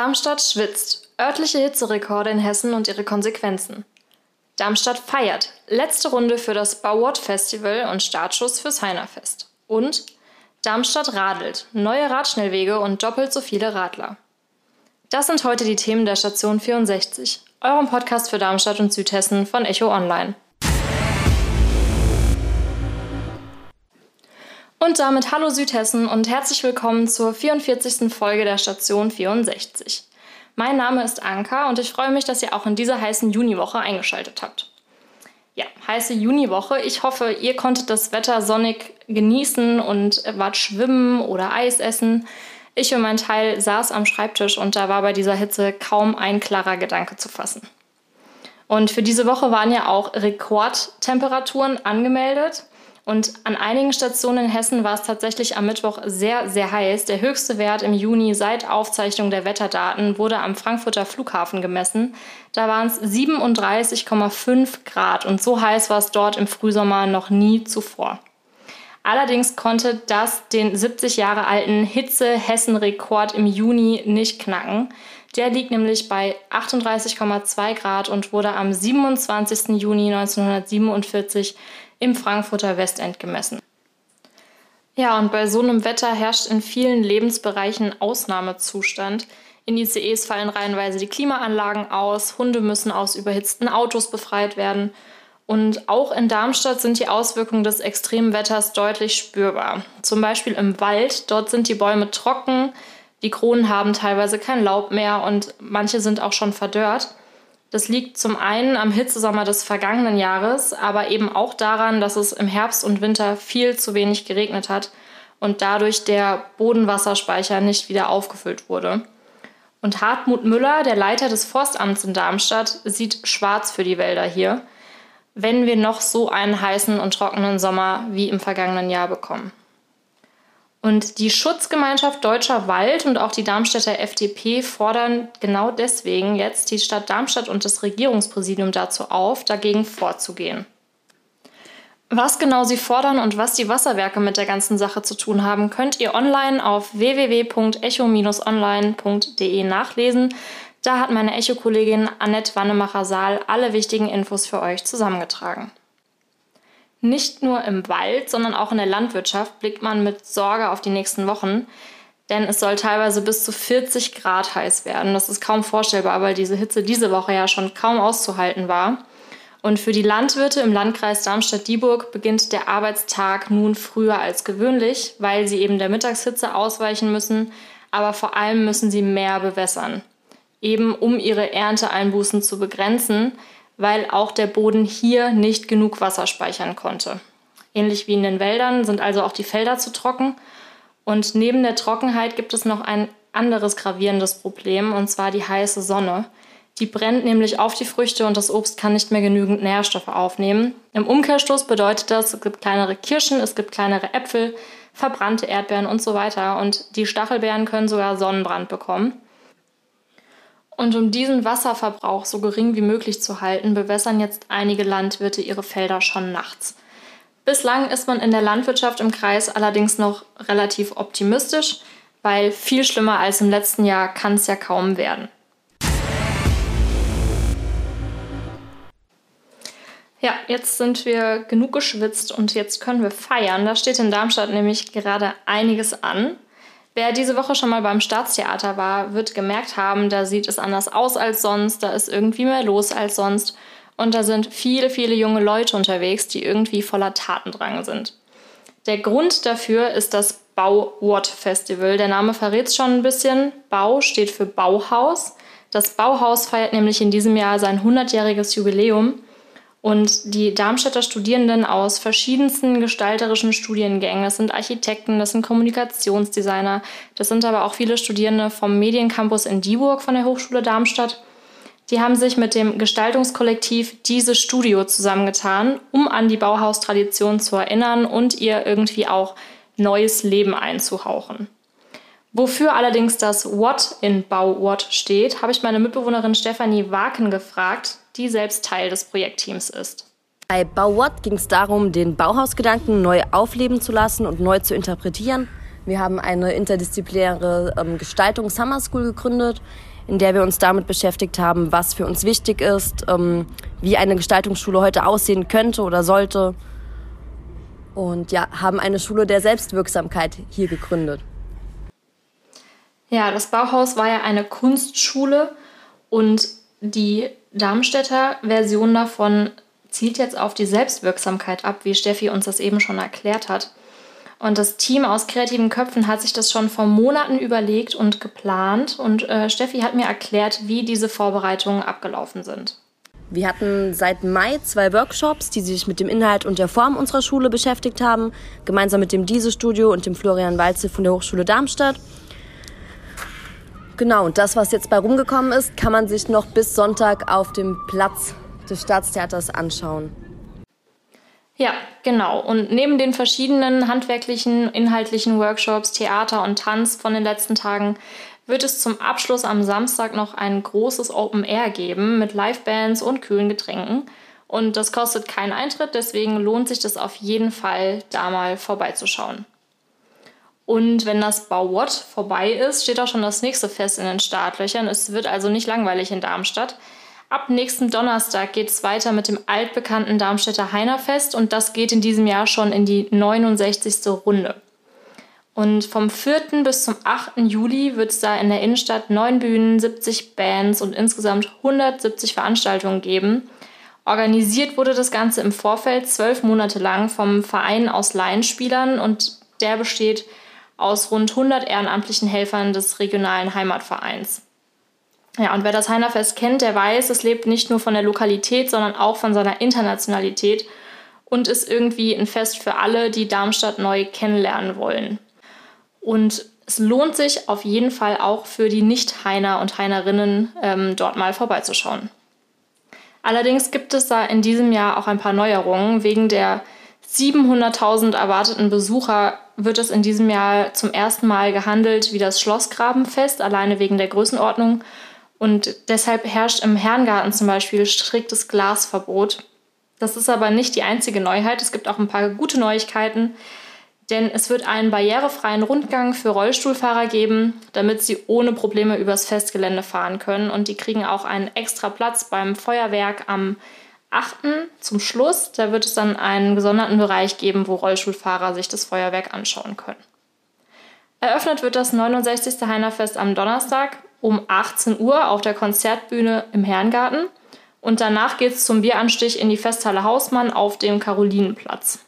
Darmstadt schwitzt. Örtliche Hitzerekorde in Hessen und ihre Konsequenzen. Darmstadt feiert. Letzte Runde für das Bauwort Festival und Startschuss fürs Heinerfest. Und Darmstadt radelt. Neue Radschnellwege und doppelt so viele Radler. Das sind heute die Themen der Station 64, eurem Podcast für Darmstadt und Südhessen von Echo Online. Und damit hallo Südhessen und herzlich willkommen zur 44. Folge der Station 64. Mein Name ist Anka und ich freue mich, dass ihr auch in dieser heißen Juniwoche eingeschaltet habt. Ja, heiße Juniwoche. Ich hoffe, ihr konntet das Wetter sonnig genießen und wart schwimmen oder Eis essen. Ich für meinen Teil saß am Schreibtisch und da war bei dieser Hitze kaum ein klarer Gedanke zu fassen. Und für diese Woche waren ja auch Rekordtemperaturen angemeldet. Und an einigen Stationen in Hessen war es tatsächlich am Mittwoch sehr, sehr heiß. Der höchste Wert im Juni seit Aufzeichnung der Wetterdaten wurde am Frankfurter Flughafen gemessen. Da waren es 37,5 Grad und so heiß war es dort im Frühsommer noch nie zuvor. Allerdings konnte das den 70 Jahre alten Hitze-Hessen-Rekord im Juni nicht knacken. Der liegt nämlich bei 38,2 Grad und wurde am 27. Juni 1947 im Frankfurter Westend gemessen. Ja, und bei so einem Wetter herrscht in vielen Lebensbereichen Ausnahmezustand. In ICEs fallen reihenweise die Klimaanlagen aus, Hunde müssen aus überhitzten Autos befreit werden. Und auch in Darmstadt sind die Auswirkungen des extremen Wetters deutlich spürbar. Zum Beispiel im Wald, dort sind die Bäume trocken, die Kronen haben teilweise kein Laub mehr und manche sind auch schon verdörrt. Das liegt zum einen am Hitzesommer des vergangenen Jahres, aber eben auch daran, dass es im Herbst und Winter viel zu wenig geregnet hat und dadurch der Bodenwasserspeicher nicht wieder aufgefüllt wurde. Und Hartmut Müller, der Leiter des Forstamts in Darmstadt, sieht schwarz für die Wälder hier, wenn wir noch so einen heißen und trockenen Sommer wie im vergangenen Jahr bekommen. Und die Schutzgemeinschaft Deutscher Wald und auch die Darmstädter FDP fordern genau deswegen jetzt die Stadt Darmstadt und das Regierungspräsidium dazu auf, dagegen vorzugehen. Was genau sie fordern und was die Wasserwerke mit der ganzen Sache zu tun haben, könnt ihr online auf www.echo-online.de nachlesen. Da hat meine Echo-Kollegin Annette Wannemacher-Saal alle wichtigen Infos für euch zusammengetragen. Nicht nur im Wald, sondern auch in der Landwirtschaft blickt man mit Sorge auf die nächsten Wochen, denn es soll teilweise bis zu 40 Grad heiß werden. Das ist kaum vorstellbar, weil diese Hitze diese Woche ja schon kaum auszuhalten war. Und für die Landwirte im Landkreis Darmstadt-Dieburg beginnt der Arbeitstag nun früher als gewöhnlich, weil sie eben der Mittagshitze ausweichen müssen, aber vor allem müssen sie mehr bewässern, eben um ihre Ernteeinbußen zu begrenzen, weil auch der Boden hier nicht genug Wasser speichern konnte. Ähnlich wie in den Wäldern sind also auch die Felder zu trocken. Und neben der Trockenheit gibt es noch ein anderes gravierendes Problem, und zwar die heiße Sonne. Die brennt nämlich auf die Früchte und das Obst kann nicht mehr genügend Nährstoffe aufnehmen. Im Umkehrschluss bedeutet das, es gibt kleinere Kirschen, es gibt kleinere Äpfel, verbrannte Erdbeeren und so weiter. Und die Stachelbeeren können sogar Sonnenbrand bekommen. Und um diesen Wasserverbrauch so gering wie möglich zu halten, bewässern jetzt einige Landwirte ihre Felder schon nachts. Bislang ist man in der Landwirtschaft im Kreis allerdings noch relativ optimistisch, weil viel schlimmer als im letzten Jahr kann es ja kaum werden. Ja, jetzt sind wir genug geschwitzt und jetzt können wir feiern. Da steht in Darmstadt nämlich gerade einiges an. Wer diese Woche schon mal beim Staatstheater war, wird gemerkt haben, da sieht es anders aus als sonst, da ist irgendwie mehr los als sonst und da sind viele, viele junge Leute unterwegs, die irgendwie voller Tatendrang sind. Der Grund dafür ist das Bau-Watt Festival. Der Name verrät es schon ein bisschen. Bau steht für Bauhaus. Das Bauhaus feiert nämlich in diesem Jahr sein 100-jähriges Jubiläum und die Darmstädter Studierenden aus verschiedensten gestalterischen Studiengängen, das sind Architekten, das sind Kommunikationsdesigner, das sind aber auch viele Studierende vom Mediencampus in Dieburg von der Hochschule Darmstadt. Die haben sich mit dem Gestaltungskollektiv Diese Studio zusammengetan, um an die Bauhaustradition zu erinnern und ihr irgendwie auch neues Leben einzuhauchen. Wofür allerdings das What in Bau-What steht, habe ich meine Mitbewohnerin Stefanie Waken gefragt, die selbst Teil des Projektteams ist. Bei Bau-What ging es darum, den Bauhausgedanken neu aufleben zu lassen und neu zu interpretieren. Wir haben eine interdisziplinäre ähm, Gestaltung Summer School gegründet, in der wir uns damit beschäftigt haben, was für uns wichtig ist, ähm, wie eine Gestaltungsschule heute aussehen könnte oder sollte. Und ja, haben eine Schule der Selbstwirksamkeit hier gegründet. Ja, das Bauhaus war ja eine Kunstschule und die Darmstädter Version davon zielt jetzt auf die Selbstwirksamkeit ab, wie Steffi uns das eben schon erklärt hat. Und das Team aus kreativen Köpfen hat sich das schon vor Monaten überlegt und geplant. Und äh, Steffi hat mir erklärt, wie diese Vorbereitungen abgelaufen sind. Wir hatten seit Mai zwei Workshops, die sich mit dem Inhalt und der Form unserer Schule beschäftigt haben, gemeinsam mit dem Diese-Studio und dem Florian Walze von der Hochschule Darmstadt. Genau, und das, was jetzt bei rumgekommen ist, kann man sich noch bis Sonntag auf dem Platz des Staatstheaters anschauen. Ja, genau. Und neben den verschiedenen handwerklichen, inhaltlichen Workshops, Theater und Tanz von den letzten Tagen wird es zum Abschluss am Samstag noch ein großes Open Air geben mit Livebands und kühlen Getränken. Und das kostet keinen Eintritt, deswegen lohnt sich das auf jeden Fall, da mal vorbeizuschauen. Und wenn das Bauwort vorbei ist, steht auch schon das nächste Fest in den Startlöchern. Es wird also nicht langweilig in Darmstadt. Ab nächsten Donnerstag geht es weiter mit dem altbekannten Darmstädter Heinerfest und das geht in diesem Jahr schon in die 69. Runde. Und vom 4. bis zum 8. Juli wird es da in der Innenstadt neun Bühnen, 70 Bands und insgesamt 170 Veranstaltungen geben. Organisiert wurde das Ganze im Vorfeld zwölf Monate lang vom Verein aus Laienspielern und der besteht aus rund 100 ehrenamtlichen Helfern des regionalen Heimatvereins. Ja, und wer das Heinerfest kennt, der weiß, es lebt nicht nur von der Lokalität, sondern auch von seiner Internationalität und ist irgendwie ein Fest für alle, die Darmstadt neu kennenlernen wollen. Und es lohnt sich auf jeden Fall auch für die Nicht-Heiner und Heinerinnen, ähm, dort mal vorbeizuschauen. Allerdings gibt es da in diesem Jahr auch ein paar Neuerungen. Wegen der 700.000 erwarteten Besucher wird es in diesem Jahr zum ersten Mal gehandelt wie das Schlossgrabenfest, alleine wegen der Größenordnung. Und deshalb herrscht im Herrengarten zum Beispiel striktes Glasverbot. Das ist aber nicht die einzige Neuheit. Es gibt auch ein paar gute Neuigkeiten, denn es wird einen barrierefreien Rundgang für Rollstuhlfahrer geben, damit sie ohne Probleme übers Festgelände fahren können. Und die kriegen auch einen extra Platz beim Feuerwerk am 8. zum Schluss. Da wird es dann einen gesonderten Bereich geben, wo Rollstuhlfahrer sich das Feuerwerk anschauen können. Eröffnet wird das 69. Heinerfest am Donnerstag um 18 Uhr auf der Konzertbühne im Herrengarten. Und danach geht es zum Bieranstich in die Festhalle Hausmann auf dem Karolinenplatz.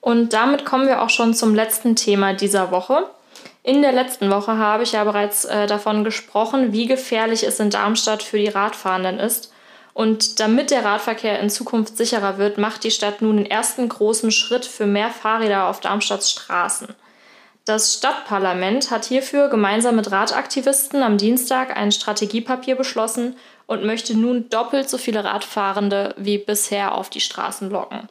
Und damit kommen wir auch schon zum letzten Thema dieser Woche. In der letzten Woche habe ich ja bereits äh, davon gesprochen, wie gefährlich es in Darmstadt für die Radfahrenden ist. Und damit der Radverkehr in Zukunft sicherer wird, macht die Stadt nun den ersten großen Schritt für mehr Fahrräder auf Darmstadts Straßen. Das Stadtparlament hat hierfür gemeinsam mit Radaktivisten am Dienstag ein Strategiepapier beschlossen und möchte nun doppelt so viele Radfahrende wie bisher auf die Straßen locken.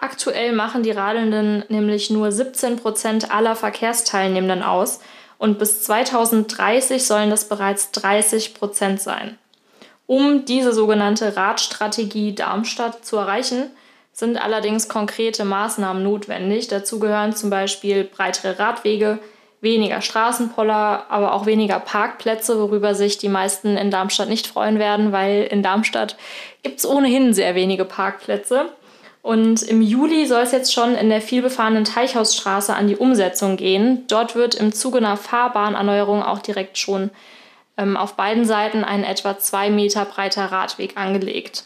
Aktuell machen die Radelnden nämlich nur 17 Prozent aller Verkehrsteilnehmenden aus und bis 2030 sollen das bereits 30 Prozent sein. Um diese sogenannte Radstrategie Darmstadt zu erreichen, sind allerdings konkrete Maßnahmen notwendig. Dazu gehören zum Beispiel breitere Radwege, weniger Straßenpoller, aber auch weniger Parkplätze, worüber sich die meisten in Darmstadt nicht freuen werden, weil in Darmstadt gibt es ohnehin sehr wenige Parkplätze. Und im Juli soll es jetzt schon in der vielbefahrenen Teichhausstraße an die Umsetzung gehen. Dort wird im Zuge einer Fahrbahnerneuerung auch direkt schon ähm, auf beiden Seiten ein etwa zwei Meter breiter Radweg angelegt.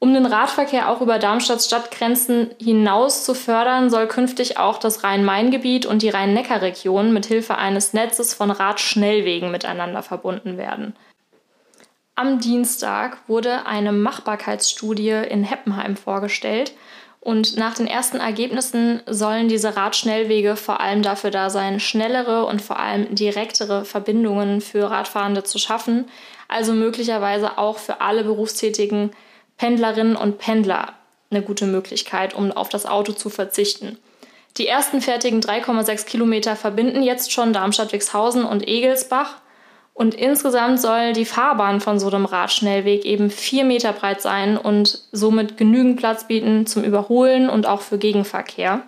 Um den Radverkehr auch über Darmstadts Stadtgrenzen hinaus zu fördern, soll künftig auch das Rhein-Main-Gebiet und die Rhein-Neckar-Region mit Hilfe eines Netzes von Radschnellwegen miteinander verbunden werden. Am Dienstag wurde eine Machbarkeitsstudie in Heppenheim vorgestellt und nach den ersten Ergebnissen sollen diese Radschnellwege vor allem dafür da sein, schnellere und vor allem direktere Verbindungen für Radfahrende zu schaffen, also möglicherweise auch für alle berufstätigen Pendlerinnen und Pendler eine gute Möglichkeit, um auf das Auto zu verzichten. Die ersten fertigen 3,6 Kilometer verbinden jetzt schon Darmstadt-Wixhausen und Egelsbach und insgesamt soll die Fahrbahn von so einem Radschnellweg eben vier Meter breit sein und somit genügend Platz bieten zum Überholen und auch für Gegenverkehr.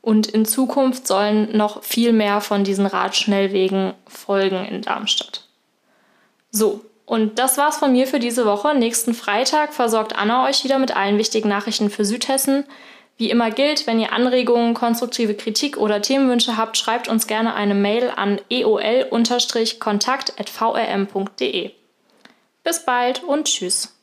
Und in Zukunft sollen noch viel mehr von diesen Radschnellwegen folgen in Darmstadt. So, und das war's von mir für diese Woche. Nächsten Freitag versorgt Anna euch wieder mit allen wichtigen Nachrichten für Südhessen. Wie immer gilt, wenn ihr Anregungen, konstruktive Kritik oder Themenwünsche habt, schreibt uns gerne eine Mail an eol-kontakt.vrm.de. Bis bald und tschüss.